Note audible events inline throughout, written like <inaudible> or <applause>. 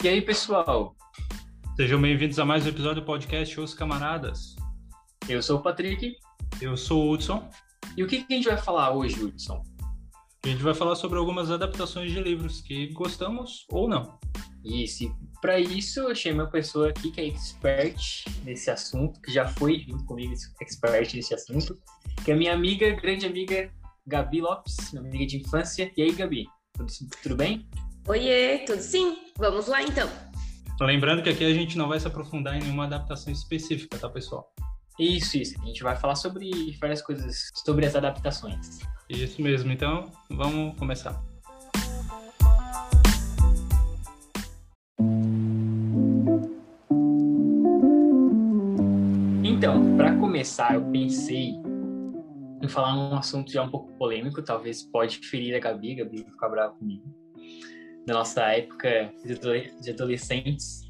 E aí, pessoal? Sejam bem-vindos a mais um episódio do podcast Os Camaradas. Eu sou o Patrick. Eu sou o Hudson. E o que, que a gente vai falar hoje, Hudson? A gente vai falar sobre algumas adaptações de livros que gostamos ou não. Isso, e para isso eu chamei uma pessoa aqui que é expert nesse assunto, que já foi junto comigo expert nesse assunto, que é minha amiga, grande amiga Gabi Lopes, minha amiga de infância. E aí, Gabi, tudo, tudo bem? Oiê, tudo sim? Vamos lá então. Lembrando que aqui a gente não vai se aprofundar em nenhuma adaptação específica, tá, pessoal? Isso, isso. A gente vai falar sobre várias coisas, sobre as adaptações. Isso mesmo. Então, vamos começar. Então, para começar, eu pensei em falar um assunto já um pouco polêmico, talvez pode ferir a Gabi, a Gabi ficar brava comigo, da nossa época de adolescentes.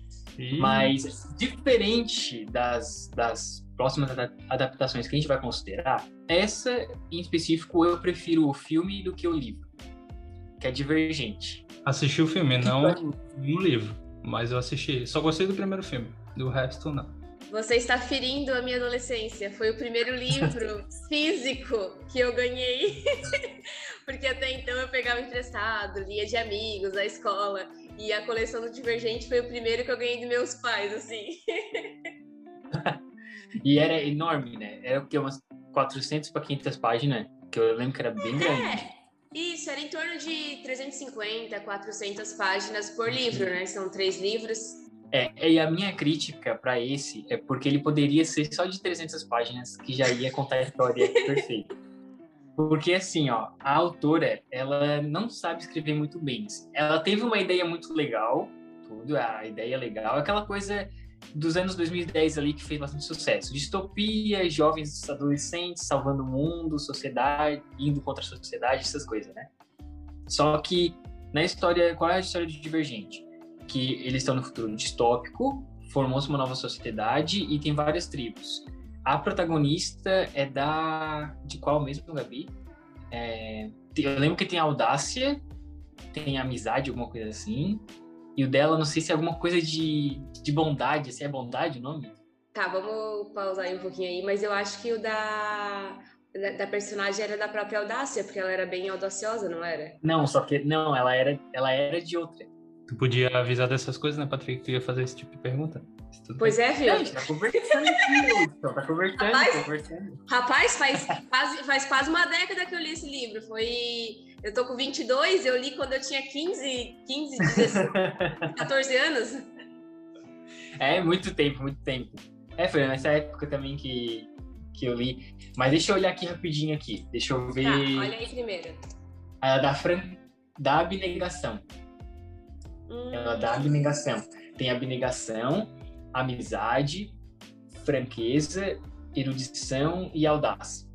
Mas, diferente das, das próximas adaptações que a gente vai considerar, essa em específico eu prefiro o filme do que o livro, que é Divergente. Assisti o filme, não o livro, mas eu assisti. Só gostei do primeiro filme, do resto não. Você está ferindo a minha adolescência. Foi o primeiro livro físico que eu ganhei. <laughs> Porque até então eu pegava emprestado, lia de amigos, da escola. E a coleção do Divergente foi o primeiro que eu ganhei dos meus pais, assim. <laughs> e era enorme, né? Era o que? Umas 400 para 500 páginas, que eu lembro que era bem grande. É. Isso, era em torno de 350, 400 páginas por livro, né? São três livros. É, e a minha crítica para esse é porque ele poderia ser só de 300 páginas, que já ia contar a história <laughs> perfeita. Porque, assim, ó, a autora, ela não sabe escrever muito bem. Ela teve uma ideia muito legal, tudo, a ideia legal, aquela coisa dos anos 2010 ali que fez bastante sucesso. Distopia, jovens adolescentes salvando o mundo, sociedade, indo contra a sociedade, essas coisas, né? Só que na história, qual é a história de Divergente? Que eles estão no futuro distópico, formou-se uma nova sociedade e tem várias tribos. A protagonista é da. De qual mesmo, Gabi? É... Eu lembro que tem a audácia, tem amizade, alguma coisa assim. E o dela, não sei se é alguma coisa de, de bondade, se é bondade o nome? Tá, vamos pausar aí um pouquinho aí, mas eu acho que o da, da, da, personagem era da própria audácia, porque ela era bem audaciosa, não era? Não, só que não, ela era, ela era de outra. Tu podia avisar dessas coisas, né, Patrick? Tu ia fazer esse tipo de pergunta. Pois é, viu? A gente tá conversando aqui, tá conversando, rapaz, conversando. Rapaz, faz, faz, faz quase uma década que eu li esse livro. Foi. Eu tô com 22, eu li quando eu tinha 15, 15, 16, 14 anos. É, muito tempo, muito tempo. É, foi nessa época também que, que eu li. Mas deixa eu olhar aqui rapidinho aqui. Deixa eu ver. Tá, olha aí primeiro. A da, Fran... da abnegação. Ela dá abnegação. Tem abnegação, amizade, franqueza, erudição e audácia.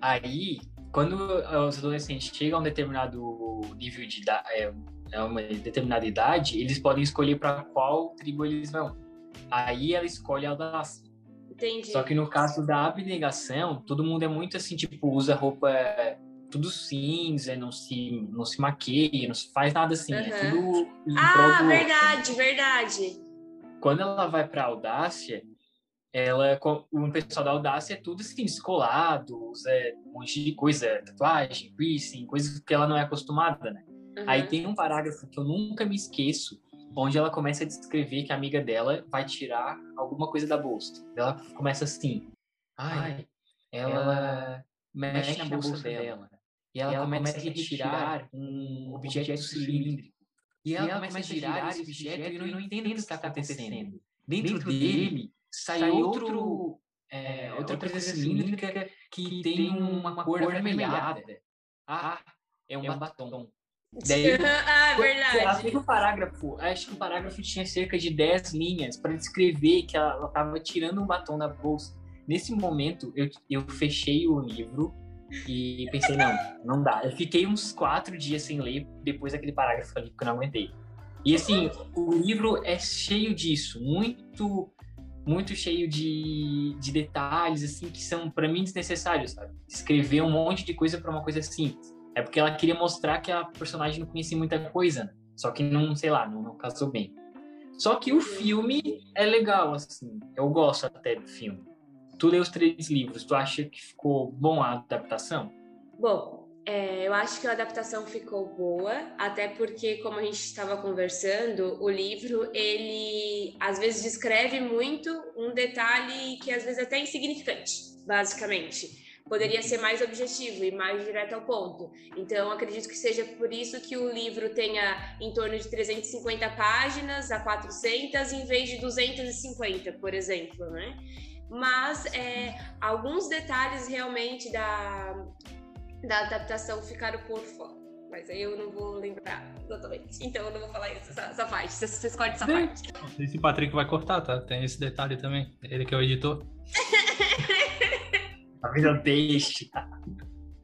Aí, quando os adolescentes chegam a um determinado nível de é, uma determinada idade, eles podem escolher para qual tribo eles vão. Aí ela escolhe a audácia. Entendi. Só que no caso da abnegação, todo mundo é muito assim, tipo, usa roupa tudo cinza, não se, não se maqueia, não se faz nada assim. Uhum. É tudo. Ah, verdade, verdade. Quando ela vai pra Audácia, ela, o pessoal da Audácia é tudo assim, descolado, usa um monte de coisa, tatuagem, piercing, coisas que ela não é acostumada, né? Uhum. Aí tem um parágrafo que eu nunca me esqueço, onde ela começa a descrever que a amiga dela vai tirar alguma coisa da bolsa. Ela começa assim, ai, ela, ela mexe, mexe na bolsa, bolsa dela. dela e ela, e ela começa, começa, a retirar um objeto, objeto cilíndrico. E ela, e ela começa a girar esse objeto e eu não entendo o que está acontecendo. Dentro dele sai outro, é, é outra presença cilíndrica que tem uma cor avermelhada. Ah, é um, é um batom. Daí, <laughs> ah, verdade. Acho que o parágrafo, acho que o parágrafo tinha cerca de 10 linhas para descrever que ela estava tirando um batom da bolsa. Nesse momento, eu, eu fechei o livro e pensei, não, não dá. Eu fiquei uns quatro dias sem ler depois daquele parágrafo ali, que eu não aguentei. E assim, o livro é cheio disso, muito, muito cheio de, de detalhes, assim, que são, para mim, desnecessários, sabe? Escrever um monte de coisa para uma coisa simples. É porque ela queria mostrar que a personagem não conhecia muita coisa, né? Só que não, sei lá, não, não casou bem. Só que o filme é legal, assim. Eu gosto até do filme. Tu leu os três livros, tu acha que ficou bom a adaptação? Bom, é, eu acho que a adaptação ficou boa, até porque, como a gente estava conversando, o livro, ele às vezes descreve muito um detalhe que às vezes é até insignificante, basicamente poderia ser mais objetivo e mais direto ao ponto. Então, acredito que seja por isso que o livro tenha em torno de 350 páginas a 400, em vez de 250, por exemplo, né? Mas é, alguns detalhes realmente da, da adaptação ficaram por fora. Mas aí eu não vou lembrar exatamente. Então eu não vou falar isso, essa, essa parte. Vocês, vocês cortam essa parte. Esse Patrick vai cortar, tá? Tem esse detalhe também. Ele que é o editor. A vida deixa.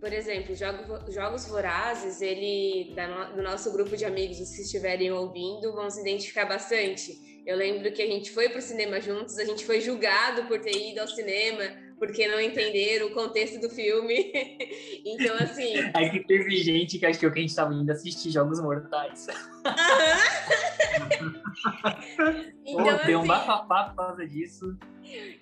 Por exemplo, jogo, Jogos Vorazes, ele, do nosso grupo de amigos, os que estiverem ouvindo, vão se identificar bastante. Eu lembro que a gente foi para o cinema juntos, a gente foi julgado por ter ido ao cinema, porque não entenderam o contexto do filme. <laughs> então, assim. É que teve gente que achou que a gente estava indo assistir Jogos Mortais. <laughs> então, Pô, deu um assim, bafafá por causa disso.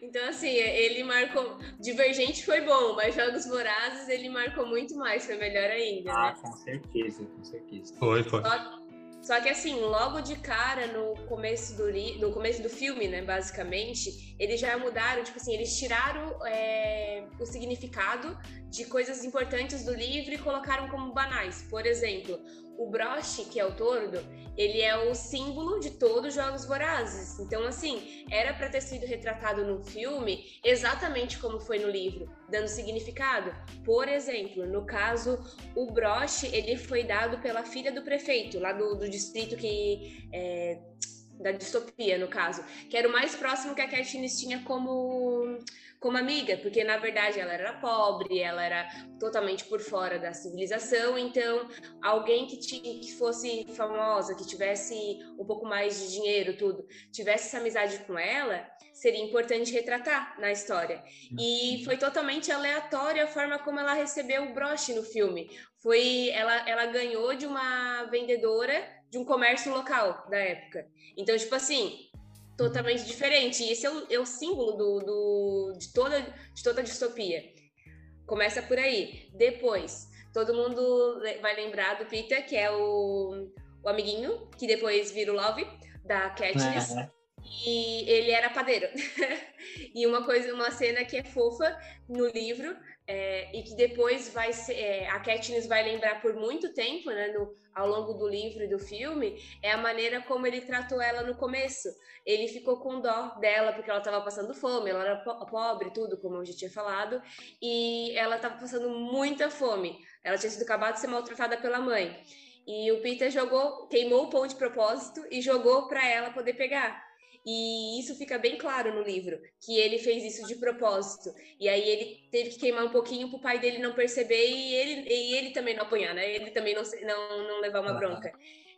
Então, assim, ele marcou. Divergente foi bom, mas Jogos Vorazes ele marcou muito mais, foi melhor ainda. Ah, né? com certeza, com certeza. Foi, foi. Só, só que assim, logo de cara, no começo do, no começo do filme, né, basicamente, eles já mudaram, tipo assim, eles tiraram é, o significado de coisas importantes do livro e colocaram como banais. Por exemplo, o broche, que é o tordo, ele é o símbolo de todos os Jogos Vorazes. Então, assim, era para ter sido retratado no filme exatamente como foi no livro, dando significado. Por exemplo, no caso, o broche, ele foi dado pela filha do prefeito, lá do, do distrito que... É, da distopia, no caso, que era o mais próximo que a Katniss tinha como como amiga, porque na verdade ela era pobre, ela era totalmente por fora da civilização, então alguém que, tinha, que fosse famosa, que tivesse um pouco mais de dinheiro, tudo, tivesse essa amizade com ela, seria importante retratar na história. E foi totalmente aleatória a forma como ela recebeu o broche no filme. Foi ela, ela ganhou de uma vendedora de um comércio local da época. Então, tipo assim, totalmente diferente. E esse é o, é o símbolo do, do, de, toda, de toda distopia. Começa por aí. Depois, todo mundo vai lembrar do Peter, que é o, o amiguinho, que depois vira o Love, da Katniss. É. E ele era padeiro. <laughs> e uma coisa, uma cena que é fofa no livro é, e que depois vai ser, é, a Katniss vai lembrar por muito tempo, né, no, ao longo do livro e do filme, é a maneira como ele tratou ela no começo. Ele ficou com dó dela porque ela estava passando fome, ela era po pobre, tudo, como eu já tinha falado, e ela estava passando muita fome. Ela tinha sido acabada de ser maltratada pela mãe. E o Peter jogou, queimou o pão de propósito e jogou para ela poder pegar. E isso fica bem claro no livro, que ele fez isso de propósito. E aí ele teve que queimar um pouquinho para o pai dele não perceber e ele, e ele também não apanhar, né? Ele também não, não, não levar uma bronca.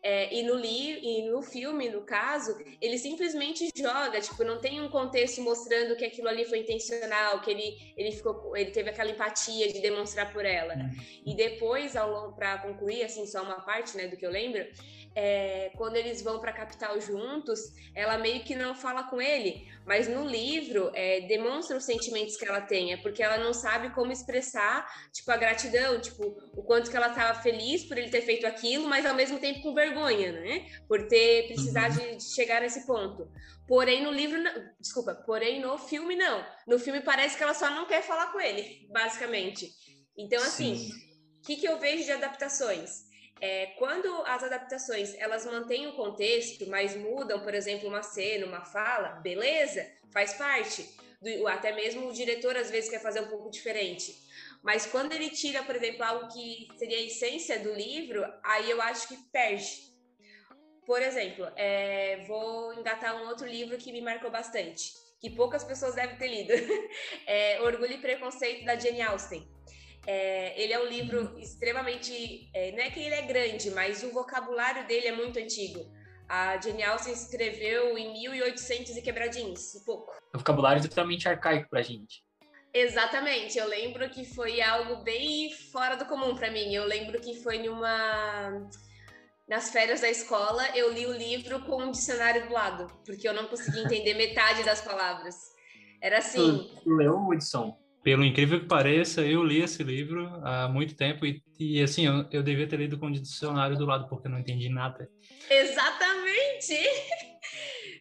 É, e, no li, e no filme, no caso, ele simplesmente joga, tipo, não tem um contexto mostrando que aquilo ali foi intencional, que ele, ele, ficou, ele teve aquela empatia de demonstrar por ela. Uhum. E depois, para concluir, assim, só uma parte né, do que eu lembro, é, quando eles vão para a capital juntos, ela meio que não fala com ele, mas no livro é, demonstra os sentimentos que ela tem, é porque ela não sabe como expressar, tipo, a gratidão, tipo, o quanto que ela estava feliz por ele ter feito aquilo, mas ao mesmo tempo com vergonha, né? Por ter precisado uhum. de, de chegar nesse ponto. Porém, no livro, desculpa, porém no filme não. No filme parece que ela só não quer falar com ele, basicamente. Então, assim, o que, que eu vejo de adaptações? É, quando as adaptações elas mantêm o contexto, mas mudam, por exemplo, uma cena, uma fala, beleza, faz parte. Do, até mesmo o diretor às vezes quer fazer um pouco diferente. Mas quando ele tira, por exemplo, algo que seria a essência do livro, aí eu acho que perde. Por exemplo, é, vou engatar um outro livro que me marcou bastante, que poucas pessoas devem ter lido. <laughs> É Orgulho e Preconceito, da Jane Austen. É, ele é um livro extremamente. É, não é que ele é grande, mas o vocabulário dele é muito antigo. A Jane Austen escreveu em 1800 e quebradinhos, um pouco. O vocabulário é totalmente arcaico pra gente. Exatamente, eu lembro que foi algo bem fora do comum para mim. Eu lembro que foi numa nas férias da escola, eu li o livro com um dicionário do lado, porque eu não conseguia entender metade das palavras. Era assim. Tu leu, Hudson? Pelo incrível que pareça, eu li esse livro há muito tempo e, e assim, eu, eu devia ter lido com o dicionário do lado, porque eu não entendi nada. Exatamente!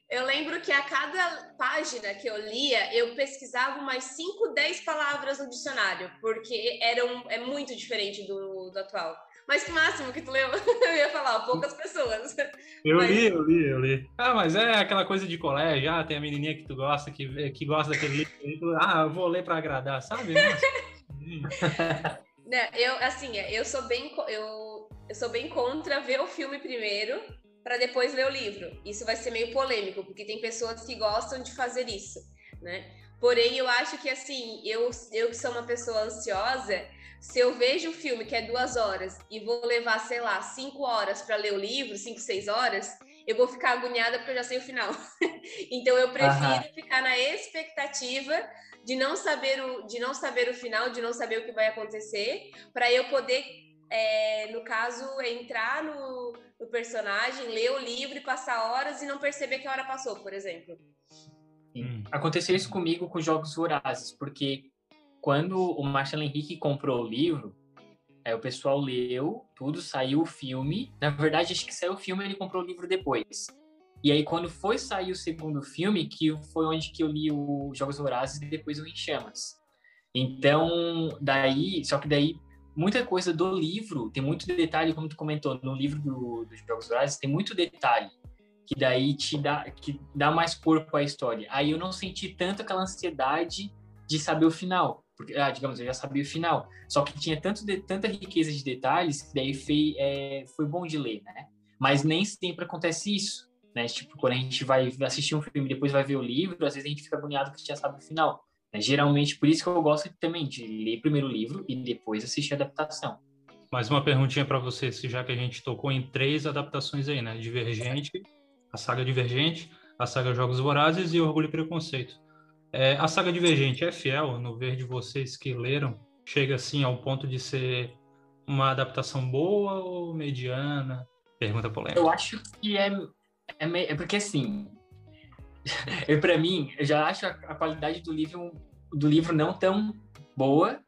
Eu lembro que a cada página que eu lia, eu pesquisava umas 5, 10 palavras no dicionário, porque era um, é muito diferente do, do atual. Mas que máximo que tu leu? <laughs> Eu ia falar, poucas pessoas. Eu mas... li, eu li, eu li. Ah, mas é aquela coisa de colégio, ah, tem a menininha que tu gosta, que, que gosta daquele livro, ah, eu vou ler para agradar, sabe? <laughs> Não, <laughs> eu, assim, eu sou bem, eu, eu sou bem contra ver o filme primeiro para depois ler o livro. Isso vai ser meio polêmico, porque tem pessoas que gostam de fazer isso, né? Porém, eu acho que assim, eu, eu sou uma pessoa ansiosa, se eu vejo um filme que é duas horas e vou levar, sei lá, cinco horas para ler o livro, cinco, seis horas, eu vou ficar agoniada porque eu já sei o final. <laughs> então eu prefiro ficar na expectativa de não saber o, de não saber o final, de não saber o que vai acontecer, para eu poder, é, no caso, entrar no, no personagem, ler o livro e passar horas e não perceber que a hora passou, por exemplo. Hum. Aconteceu isso comigo com Jogos Vorazes, porque quando o Marcelo Henrique comprou o livro, é, o pessoal leu tudo, saiu o filme. Na verdade, acho que saiu o filme ele comprou o livro depois. E aí, quando foi sair o segundo filme, que foi onde que eu li o Jogos Vorazes e depois o Em Chamas. Então, daí, só que daí, muita coisa do livro, tem muito detalhe, como tu comentou, no livro do, dos Jogos Vorazes, tem muito detalhe que daí te dá, que dá mais corpo à história. Aí eu não senti tanto aquela ansiedade de saber o final porque, ah, digamos, eu já sabia o final. Só que tinha tanto de, tanta riqueza de detalhes que daí foi, é, foi bom de ler, né? Mas nem sempre acontece isso, né? Tipo, quando a gente vai assistir um filme e depois vai ver o livro, às vezes a gente fica agoniado que já sabe o final. Né? Geralmente, por isso que eu gosto também de ler primeiro o livro e depois assistir a adaptação. Mais uma perguntinha para você, já que a gente tocou em três adaptações aí, né? Divergente, a saga Divergente, a saga Jogos Vorazes e Orgulho e Preconceito. É, a saga Divergente é fiel, no ver de vocês que leram, chega assim ao ponto de ser uma adaptação boa ou mediana? Pergunta polêmica. Eu acho que é, é, é porque assim, <laughs> eu para mim, eu já acho a, a, qualidade do livro do livro não tão boa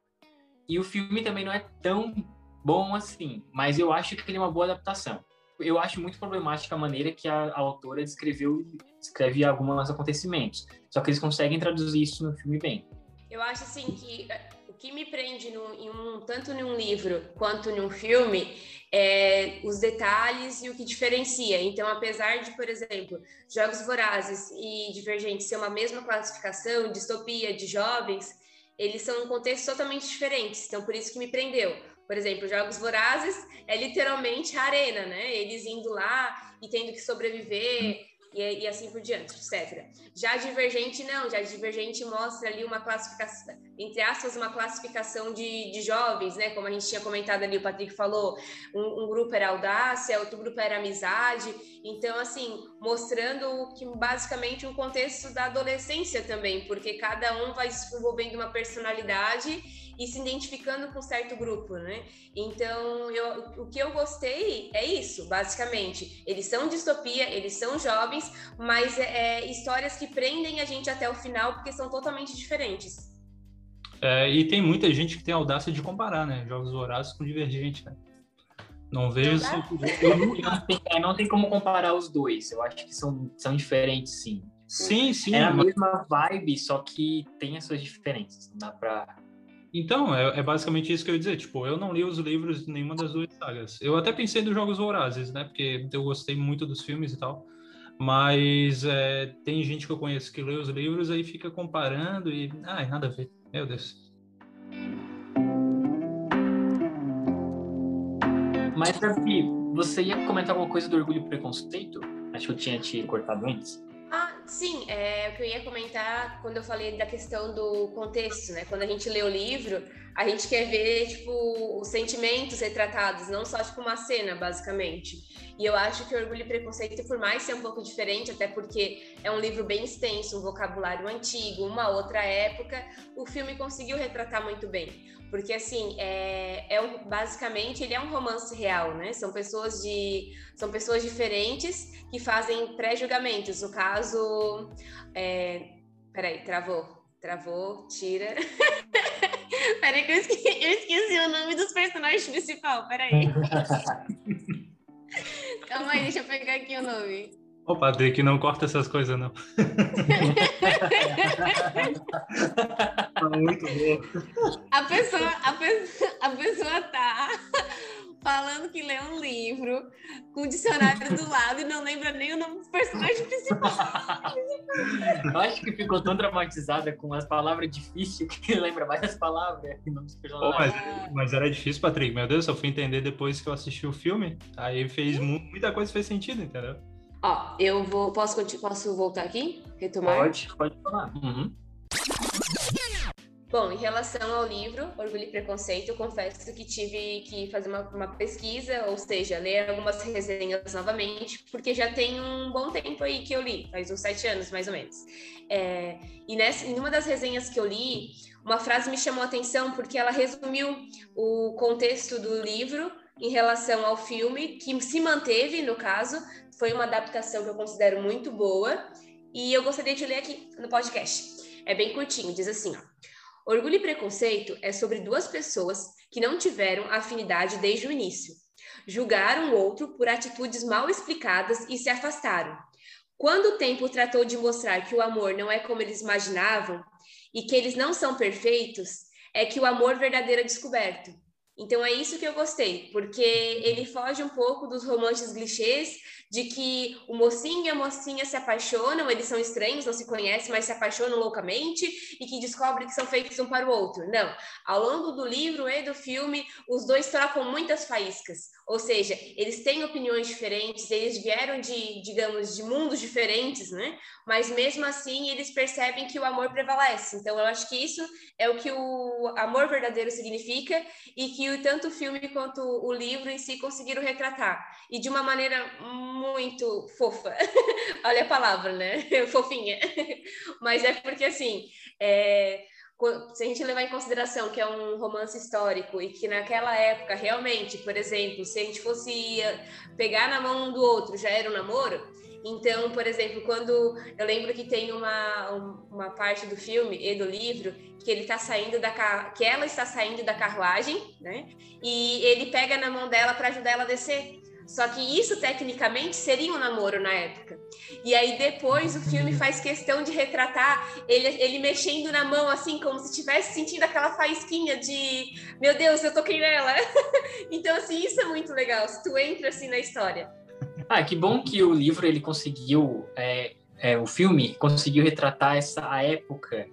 e o filme também não é tão bom assim, mas eu acho que ele é uma boa adaptação eu acho muito problemática a maneira que a, a autora descreveu descreve alguns acontecimentos. Só que eles conseguem traduzir isso no filme bem. Eu acho assim que o que me prende no, em um, tanto em um livro quanto em um filme é os detalhes e o que diferencia. Então, apesar de, por exemplo, Jogos Vorazes e Divergentes ser uma mesma classificação, distopia de jovens, eles são contextos totalmente diferentes. Então, por isso que me prendeu por exemplo, Jogos Vorazes é literalmente a arena, né? Eles indo lá e tendo que sobreviver e, e, assim por diante, etc. Já Divergente, não, já Divergente mostra ali uma classificação, entre aspas, uma classificação de, de jovens, né? Como a gente tinha comentado ali, o Patrick falou, um, um grupo era audácia, outro grupo era amizade. Então, assim, mostrando que basicamente um contexto da adolescência também, porque cada um vai desenvolvendo uma personalidade e se identificando com certo grupo, né? Então, eu, o que eu gostei é isso, basicamente. Eles são distopia, eles são jovens, mas é, é histórias que prendem a gente até o final porque são totalmente diferentes. É, e tem muita gente que tem a audácia de comparar, né? Jogos Vorazes com Divergente, né? Não vejo. <laughs> Eu não, tem, é, não tem como comparar os dois. Eu acho que são, são diferentes, sim. Sim, sim. É a mesma vibe, só que tem as suas diferenças. Não dá pra então, é, é, basicamente isso que eu ia dizer. Tipo, eu não li os livros de nenhuma das duas sagas. Eu até pensei nos Jogos Vorazes, né? Porque eu gostei muito dos filmes e tal. Mas é, tem gente que eu conheço que lê os livros aí fica comparando e. Ai, nada a ver. Meu Deus. Mas, Davi, você ia comentar alguma coisa do Orgulho e Preconceito? Acho que eu tinha te cortado antes. Sim, é o que eu ia comentar quando eu falei da questão do contexto, né? Quando a gente lê o livro, a gente quer ver, tipo, os sentimentos retratados, não só, tipo, uma cena, basicamente. E eu acho que Orgulho e Preconceito, por mais ser um pouco diferente, até porque é um livro bem extenso, um vocabulário antigo, uma outra época, o filme conseguiu retratar muito bem porque assim, é, é um, basicamente ele é um romance real, né? São pessoas de são pessoas diferentes que fazem pré-julgamentos. No caso, é, peraí, travou, travou, tira. <laughs> peraí que eu esqueci, eu esqueci o nome dos personagens principais, peraí. <laughs> Calma aí, deixa eu pegar aqui o nome. Ô, padre, que não corta essas coisas, não. <laughs> tá muito bom. A pessoa, a, pessoa, a pessoa tá falando que lê um livro com o dicionário do lado e não lembra nem o nome do personagem principal. Eu acho que ficou tão traumatizada com as palavras difíceis que <laughs> lembra mais as palavras que não oh, mas, mas era difícil, Patrick. Meu Deus, eu fui entender depois que eu assisti o filme. Aí fez muita coisa fez sentido, entendeu? Ó, eu vou. Posso, posso voltar aqui? Retomar? Pode, pode falar. Uhum. Bom, em relação ao livro Orgulho e Preconceito, eu confesso que tive que fazer uma, uma, pesquisa, ou seja, ler algumas resenhas novamente, porque já tem um bom tempo aí que eu li, faz uns sete anos mais ou menos. É, e nessa, em uma das resenhas que eu li, uma frase me chamou a atenção porque ela resumiu o contexto do livro em relação ao filme, que se manteve, no caso, foi uma adaptação que eu considero muito boa e eu gostaria de ler aqui no podcast. É bem curtinho, diz assim, ó. Orgulho e preconceito é sobre duas pessoas que não tiveram afinidade desde o início. Julgaram o outro por atitudes mal explicadas e se afastaram. Quando o tempo tratou de mostrar que o amor não é como eles imaginavam e que eles não são perfeitos, é que o amor verdadeiro é descoberto. Então é isso que eu gostei, porque ele foge um pouco dos romances clichês de que o mocinho e a mocinha se apaixonam, eles são estranhos, não se conhecem, mas se apaixonam loucamente e que descobrem que são feitos um para o outro. Não. Ao longo do livro e do filme, os dois trocam muitas faíscas. Ou seja, eles têm opiniões diferentes, eles vieram de, digamos, de mundos diferentes, né? Mas mesmo assim, eles percebem que o amor prevalece. Então, eu acho que isso é o que o amor verdadeiro significa e que tanto o filme quanto o livro em si conseguiram retratar. E de uma maneira muito fofa. <laughs> Olha a palavra, né? <laughs> Fofinha. <laughs> Mas é porque, assim, é se a gente levar em consideração que é um romance histórico e que naquela época realmente, por exemplo, se a gente fosse pegar na mão um do outro já era um namoro, então, por exemplo, quando eu lembro que tem uma, uma parte do filme e do livro que ele está saindo da que ela está saindo da carruagem, né? E ele pega na mão dela para ajudar ela a descer. Só que isso, tecnicamente, seria um namoro na época. E aí, depois, o filme faz questão de retratar ele, ele mexendo na mão, assim, como se estivesse sentindo aquela faísquinha de meu Deus, eu toquei nela. <laughs> então, assim, isso é muito legal, se tu entra, assim, na história. Ah, que bom que o livro, ele conseguiu... É, é, o filme conseguiu retratar essa a época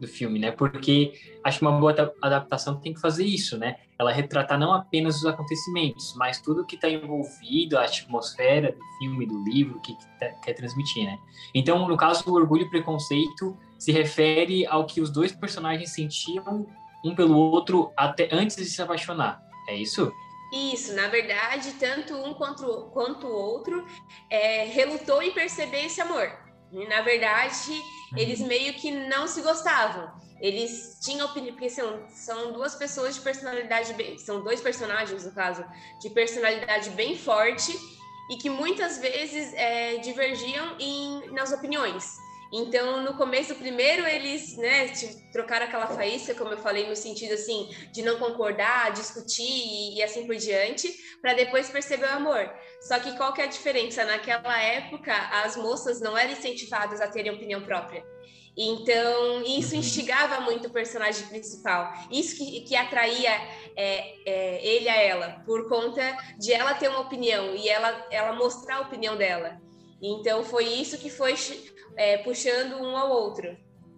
do filme, né? Porque acho que uma boa adaptação tem que fazer isso, né? Ela retratar não apenas os acontecimentos, mas tudo que está envolvido, a atmosfera do filme, do livro, que, tá, quer transmitir, né? Então, no caso, o Orgulho e Preconceito se refere ao que os dois personagens sentiam um pelo outro até antes de se apaixonar. É isso? Isso, na verdade, tanto um quanto, quanto o outro é, relutou em perceber esse amor. E, na verdade, eles uhum. meio que não se gostavam. Eles tinham opinião, porque são, são duas pessoas de personalidade bem, são dois personagens, no caso, de personalidade bem forte e que muitas vezes é, divergiam em, nas opiniões. Então, no começo, primeiro eles, né, trocaram aquela faísca, como eu falei, no sentido assim, de não concordar, discutir e, e assim por diante, para depois perceber o amor. Só que qual que é a diferença? Naquela época, as moças não eram incentivadas a terem opinião própria. Então, isso uhum. instigava muito o personagem principal. Isso que, que atraía é, é, ele a ela, por conta de ela ter uma opinião e ela, ela mostrar a opinião dela. Então, foi isso que foi é, puxando um ao outro.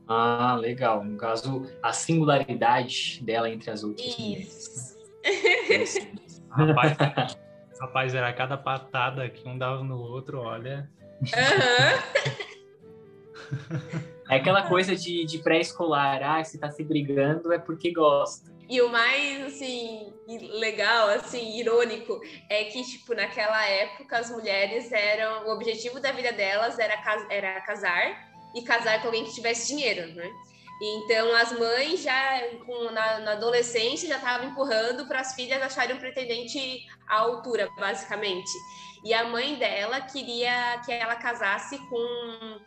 Ah, legal. No caso, a singularidade dela entre as outras Isso. mulheres. rapaz, <laughs> rapaz, era cada patada que um dava no outro, olha. Uhum. É aquela coisa de, de pré-escolar, ah, se tá se brigando é porque gosta. E o mais, assim, legal, assim, irônico, é que, tipo, naquela época as mulheres eram, o objetivo da vida delas era, era casar e casar com alguém que tivesse dinheiro, né? Então, as mães já com, na, na adolescência já estavam empurrando para as filhas acharem um pretendente à altura, basicamente. E a mãe dela queria que ela casasse com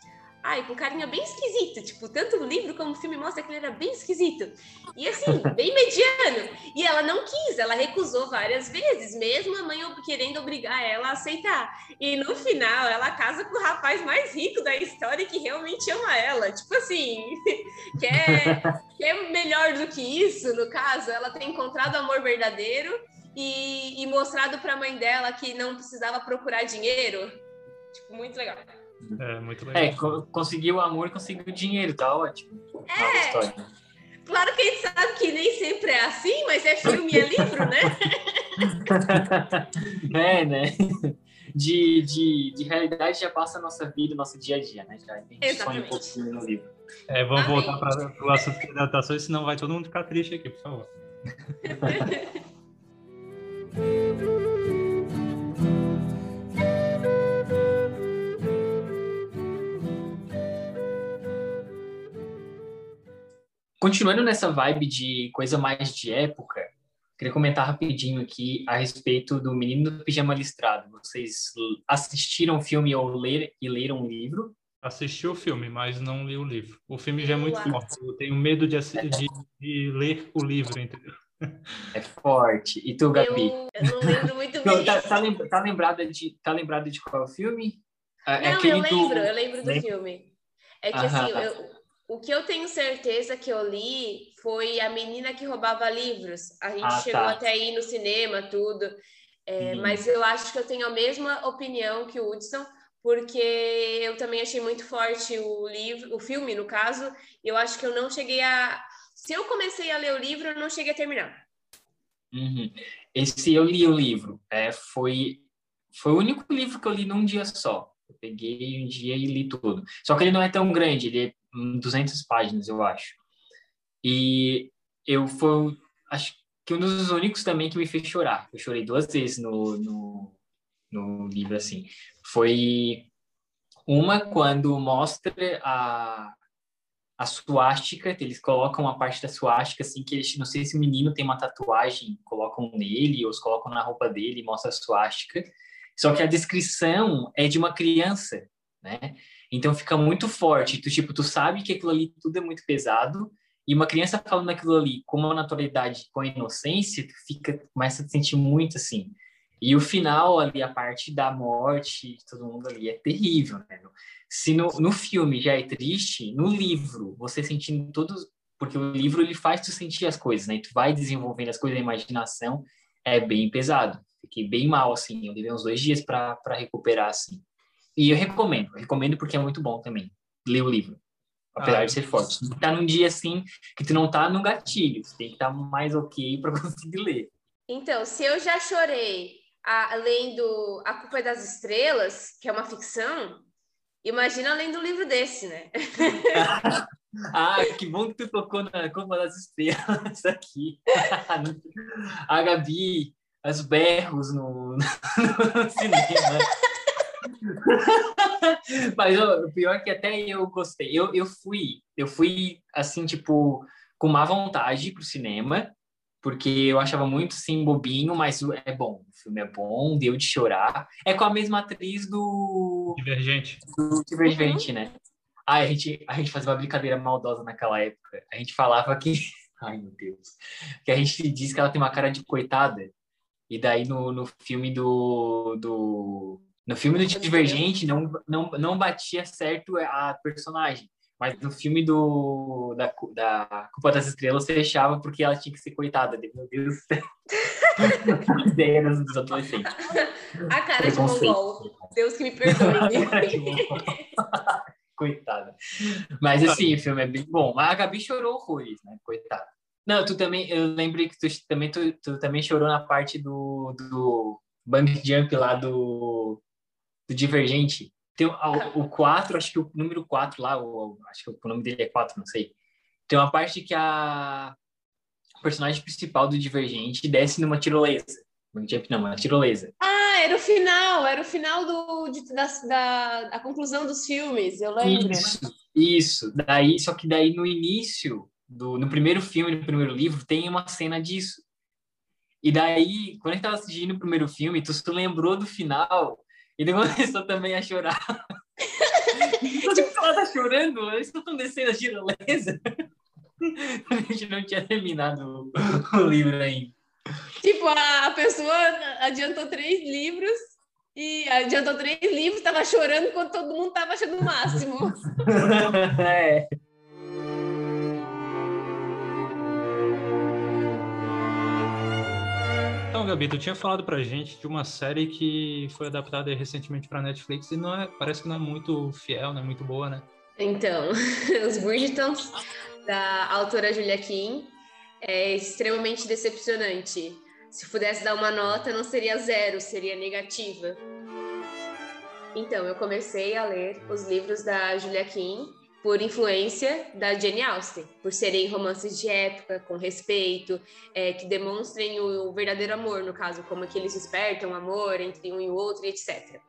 Ai, com carinha bem esquisito. Tipo, tanto o livro como o filme mostra que ele era bem esquisito. E assim, <laughs> bem mediano. E ela não quis, ela recusou várias vezes, mesmo a mãe querendo obrigar ela a aceitar. E no final, ela casa com o rapaz mais rico da história que realmente ama ela. Tipo assim, <laughs> quer, quer melhor do que isso, no caso. Ela tem encontrado amor verdadeiro e, e mostrado para a mãe dela que não precisava procurar dinheiro. Tipo, muito legal. É, muito legal. É, co conseguiu o amor e conseguiu o dinheiro, tá ótimo. É. Claro que a gente sabe que nem sempre é assim, mas é filme e é livro, né? <laughs> é, né? De, de, de realidade já passa a nossa vida, nosso dia a dia, né? Já a gente sonha um pouquinho no livro. É, vamos Amém. voltar para o assunto de adaptações, senão vai todo mundo ficar triste aqui, por favor. <laughs> Continuando nessa vibe de coisa mais de época, queria comentar rapidinho aqui a respeito do Menino do Pijama Listrado. Vocês assistiram o filme ou ler, e leram o livro? Assisti o filme, mas não li o livro. O filme já é muito forte. Eu tenho medo de, de, de ler o livro, entendeu? É forte. E tu, Gabi? Eu, eu não lembro muito bem. tá, tá, tá, lembrada de, tá lembrada de qual é o filme? É, é não, eu lembro, do... eu lembro do Lembra? filme. É que Aham, assim, tá. eu, o que eu tenho certeza que eu li foi A Menina que Roubava Livros. A gente ah, chegou tá. até aí no cinema, tudo. É, uhum. Mas eu acho que eu tenho a mesma opinião que o Hudson, porque eu também achei muito forte o livro, o filme, no caso. E eu acho que eu não cheguei a. Se eu comecei a ler o livro, eu não cheguei a terminar. Uhum. Esse eu li o livro. É, foi, foi o único livro que eu li num dia só. Eu peguei um dia e li tudo. Só que ele não é tão grande, ele é 200 páginas, eu acho. E eu fui, acho que um dos únicos também que me fez chorar. Eu chorei duas vezes no, no, no livro, assim. Foi uma quando mostra a, a suástica, eles colocam uma parte da suástica, assim, que eles, não sei se o menino tem uma tatuagem, colocam nele, ou colocam na roupa dele, mostra a suástica. Só que a descrição é de uma criança, né? Então fica muito forte. Tu, tipo, tu sabe que aquilo ali tudo é muito pesado, e uma criança falando aquilo ali com uma naturalidade, com a inocência, tu fica, começa a te sentir muito assim. E o final ali, a parte da morte todo mundo ali, é terrível, né? Se no, no filme já é triste, no livro, você sentindo todos... Porque o livro, ele faz tu sentir as coisas, né? E tu vai desenvolvendo as coisas, a imaginação é bem pesado. Fiquei bem mal, assim. Eu levei uns dois dias para recuperar, assim. E eu recomendo, recomendo porque é muito bom também, ler o livro. Apesar ah, de ser forte. Tá num dia assim que tu não tá no gatilho, você tem que estar tá mais ok <laughs> para conseguir ler. Então, se eu já chorei a, lendo A Culpa é das Estrelas, que é uma ficção, imagina lendo um livro desse, né? <laughs> ah, que bom que tu tocou na Culpa das Estrelas <laughs> aqui. a Gabi, os berros no, <laughs> no cinema. <laughs> Mas o pior é que até eu gostei. Eu, eu fui, eu fui assim, tipo, com má vontade pro cinema, porque eu achava muito assim bobinho, mas é bom. O filme é bom, deu de chorar. É com a mesma atriz do Divergente. Do Divergente, uhum. né? Ah, a gente a gente fazia uma brincadeira maldosa naquela época. A gente falava que <laughs> Ai, meu Deus. Que a gente diz que ela tem uma cara de coitada. E daí no, no filme do, do no filme do Divergente não, não, não batia certo a personagem, mas no filme do, da, da Culpa das Estrelas fechava porque ela tinha que ser coitada. Meu Deus do céu. ideia dos adolescentes. A cara de mongol. Deus que me perdoe. <laughs> Coitada. Mas assim, o filme é bem bom. Mas a Gabi chorou horrores, né? Coitada. Não, tu também, eu lembrei que tu também, tu, tu também chorou na parte do, do jump lá do do Divergente. Tem o, 4, acho que o número 4 lá, o, acho que o nome dele é 4, não sei. Tem uma parte que a o personagem principal do Divergente desce numa tirolesa. Não, uma tirolesa. Ah, era o final, era o final do, de, da, da a conclusão dos filmes, eu lembro. Isso. Isso, daí, só que daí no início, do, no primeiro filme, no primeiro livro, tem uma cena disso. E daí, quando a gente tava assistindo o primeiro filme, tu se lembrou do final e daí <laughs> começou também a chorar. <laughs> tipo, ela tá chorando, eles estão descendo a tirolesa. <laughs> a gente não tinha terminado o livro ainda. Tipo, a pessoa adiantou três livros e adiantou três livros, tava chorando enquanto todo mundo tava achando o máximo. é. Então, Gabi, tu tinha falado pra gente de uma série que foi adaptada recentemente pra Netflix e não é, parece que não é muito fiel, não é muito boa, né? Então, <laughs> os Bridgetons, da autora Julia Kim, é extremamente decepcionante. Se pudesse dar uma nota, não seria zero, seria negativa. Então, eu comecei a ler os livros da Julia Kim por influência da Jane Austen, por serem romances de época, com respeito, é, que demonstrem o verdadeiro amor, no caso, como que eles despertam amor entre um e o outro, etc.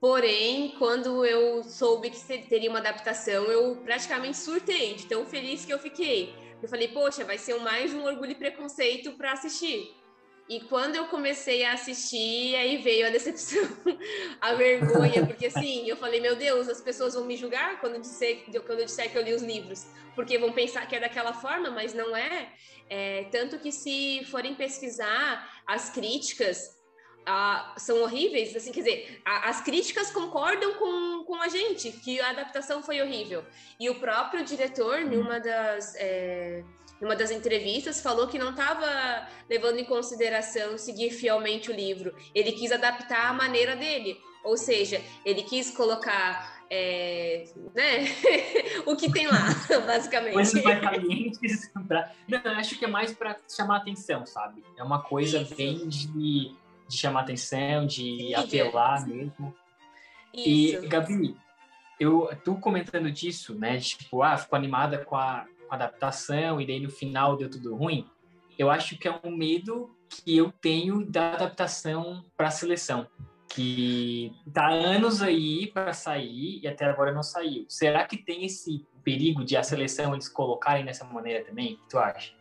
Porém, quando eu soube que teria uma adaptação, eu praticamente surtei de tão feliz que eu fiquei. Eu falei, poxa, vai ser mais um orgulho e preconceito para assistir. E quando eu comecei a assistir, aí veio a decepção, <laughs> a vergonha, porque assim, eu falei, meu Deus, as pessoas vão me julgar quando eu disser, quando eu disser que eu li os livros, porque vão pensar que é daquela forma, mas não é. é tanto que se forem pesquisar as críticas, ah, são horríveis, assim, quer dizer, a, as críticas concordam com, com a gente, que a adaptação foi horrível. E o próprio diretor, numa das... É, numa das entrevistas, falou que não estava levando em consideração seguir fielmente o livro. Ele quis adaptar a maneira dele, ou seja, ele quis colocar é, né? <laughs> o que tem lá, <laughs> basicamente. Coisas mais calientes. <laughs> Pra... Não, eu acho que é mais para chamar atenção, sabe? É uma coisa Isso. bem de, de chamar atenção, de apelar mesmo. Isso. E, Gabi, eu, tu comentando disso, né? Tipo, ah, ficou animada com a, com adaptação e daí no final deu tudo ruim, eu acho que é um medo que eu tenho da adaptação para a seleção, que tá anos aí para sair e até agora não saiu. Será que tem esse perigo de a seleção eles colocarem dessa maneira também? O que tu acha?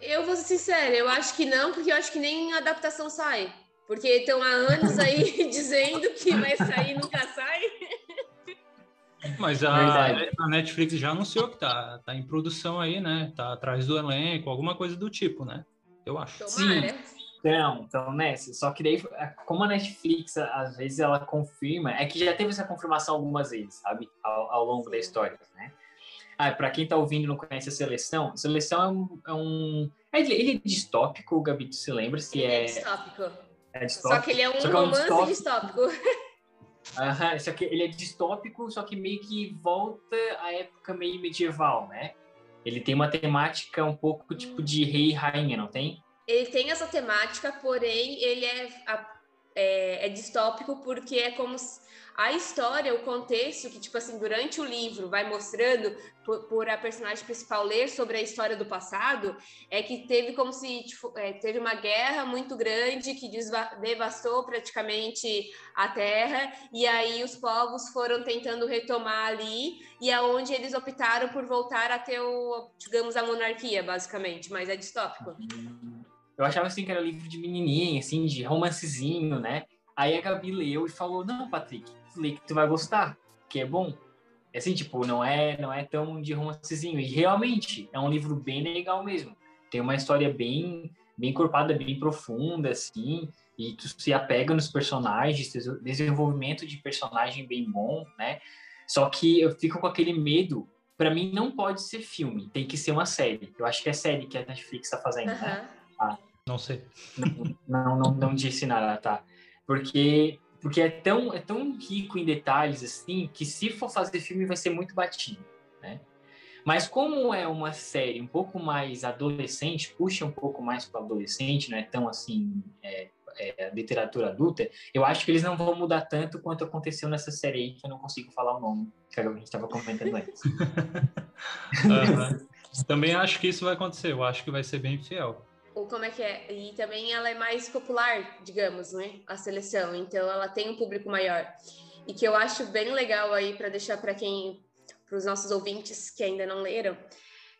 Eu vou ser sincera, eu acho que não, porque eu acho que nem adaptação sai. Porque estão há anos aí <laughs> dizendo que vai sair e nunca sai. <laughs> Mas a, a, Netflix já anunciou que tá, tá em produção aí, né? Tá atrás do elenco, alguma coisa do tipo, né? Eu acho. Sim. Então, então, né? Só que daí, é, como a Netflix, às vezes, ela confirma, é que já teve essa confirmação algumas vezes, sabe? Ao, ao longo da história, né? Ah, para quem tá ouvindo e não conhece a Seleção, Seleção é um... É um é, ele é distópico, o Gabito se lembra se ele é... é distópico. É distópico. Só que ele é um romance é um distópico. distópico. <laughs> Uhum, só que ele é distópico, só que meio que volta à época meio medieval, né? Ele tem uma temática um pouco tipo de rei e rainha, não tem? Ele tem essa temática, porém ele é, é, é distópico porque é como a história, o contexto que, tipo assim, durante o livro vai mostrando por, por, a personagem principal ler sobre a história do passado, é que teve como se tipo, é, teve uma guerra muito grande que devastou praticamente a terra, e aí os povos foram tentando retomar ali, e aonde é eles optaram por voltar a ter, o, digamos, a monarquia, basicamente, mas é distópico. Eu achava assim que era livro de menininha, assim, de romancezinho, né? Aí a Gabi leu e falou: Não, Patrick, lê que tu vai gostar, que é bom. É assim, tipo, não é, não é tão de romancezinho. E realmente é um livro bem legal mesmo. Tem uma história bem, bem encorpada, bem profunda, assim. E tu se apega nos personagens, desenvolvimento de personagem bem bom, né? Só que eu fico com aquele medo. Para mim, não pode ser filme, tem que ser uma série. Eu acho que é série que a Netflix está fazendo, uhum. né? Ah. Não sei. Não, não, não, disse nada, tá? Porque porque é tão, é tão rico em detalhes assim que se for fazer filme vai ser muito batido, né? Mas como é uma série um pouco mais adolescente, puxa um pouco mais para adolescente, não é tão assim é, é, literatura adulta, eu acho que eles não vão mudar tanto quanto aconteceu nessa série aí, que eu não consigo falar o nome, que a gente estava comentando antes. <laughs> uhum. Também acho que isso vai acontecer, eu acho que vai ser bem fiel ou como é que é? E também ela é mais popular, digamos, né? A seleção, então ela tem um público maior. E que eu acho bem legal aí para deixar para quem os nossos ouvintes que ainda não leram,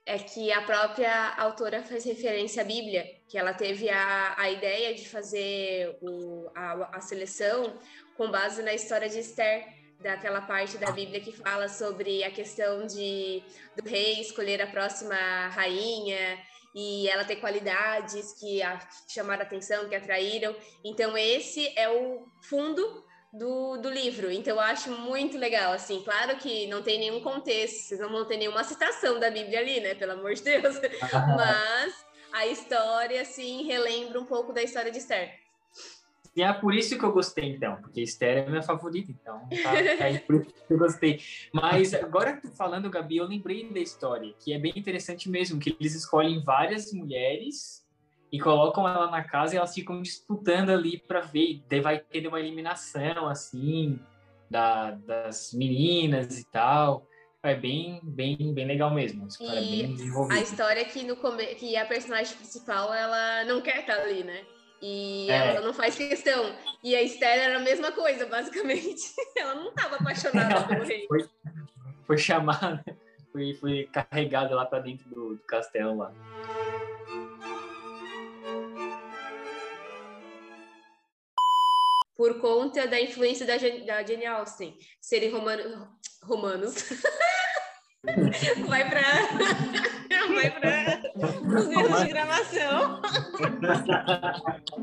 é que a própria autora faz referência à Bíblia, que ela teve a, a ideia de fazer o, a, a seleção com base na história de Esther, daquela parte da Bíblia que fala sobre a questão de do rei escolher a próxima rainha e ela ter qualidades que a, chamaram a atenção, que atraíram. Então esse é o fundo do, do livro. Então eu acho muito legal, assim. Claro que não tem nenhum contexto, vocês não vão ter nenhuma citação da Bíblia ali, né? Pelo amor de Deus. <laughs> Mas a história, assim, relembra um pouco da história de Esther. E é por isso que eu gostei, então, porque Esther é minha favorita, então tá, aí por isso que eu gostei. Mas agora que tu falando, Gabi, eu lembrei da história, que é bem interessante mesmo, que eles escolhem várias mulheres e colocam ela na casa e elas ficam disputando ali para ver, vai ter uma eliminação, assim, da, das meninas e tal. É bem, bem, bem legal mesmo. A história, bem a história que, no come... que a personagem principal, ela não quer estar ali, né? E é. ela não faz questão. E a Esther era a mesma coisa, basicamente. <laughs> Ela não estava apaixonada pelo rei. Foi, foi chamada, foi, foi carregada lá para dentro do, do castelo lá. Por conta da influência da, da Jane Austen, serem romano, romanos. <laughs> Vai para <laughs> vai para os erros de gravação. <laughs>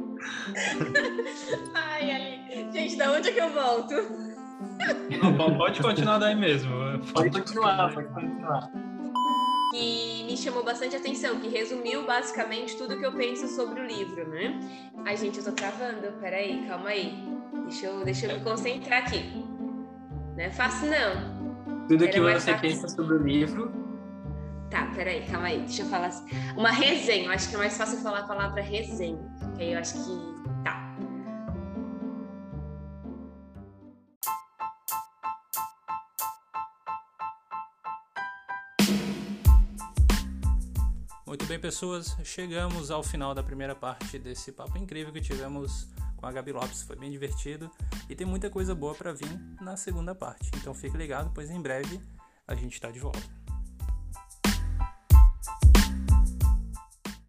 Ai, Ali. Gente, da onde é que eu volto? Não, pode continuar daí mesmo. Pode, pode continuar, pode continuar. Que me chamou bastante atenção, que resumiu basicamente tudo que eu penso sobre o livro, né? Ai, gente, eu tô travando. Peraí, calma aí. Deixa eu, deixa eu me concentrar aqui. Não é fácil, não. Tudo Era que você pensa sobre o livro Tá, peraí, calma aí, deixa eu falar assim. Uma resenha, eu acho que é mais fácil falar a palavra resenha, que aí eu acho que. Tá. Muito bem, pessoas, chegamos ao final da primeira parte desse papo incrível que tivemos com a Gabi Lopes. Foi bem divertido e tem muita coisa boa para vir na segunda parte. Então fique ligado, pois em breve a gente está de volta.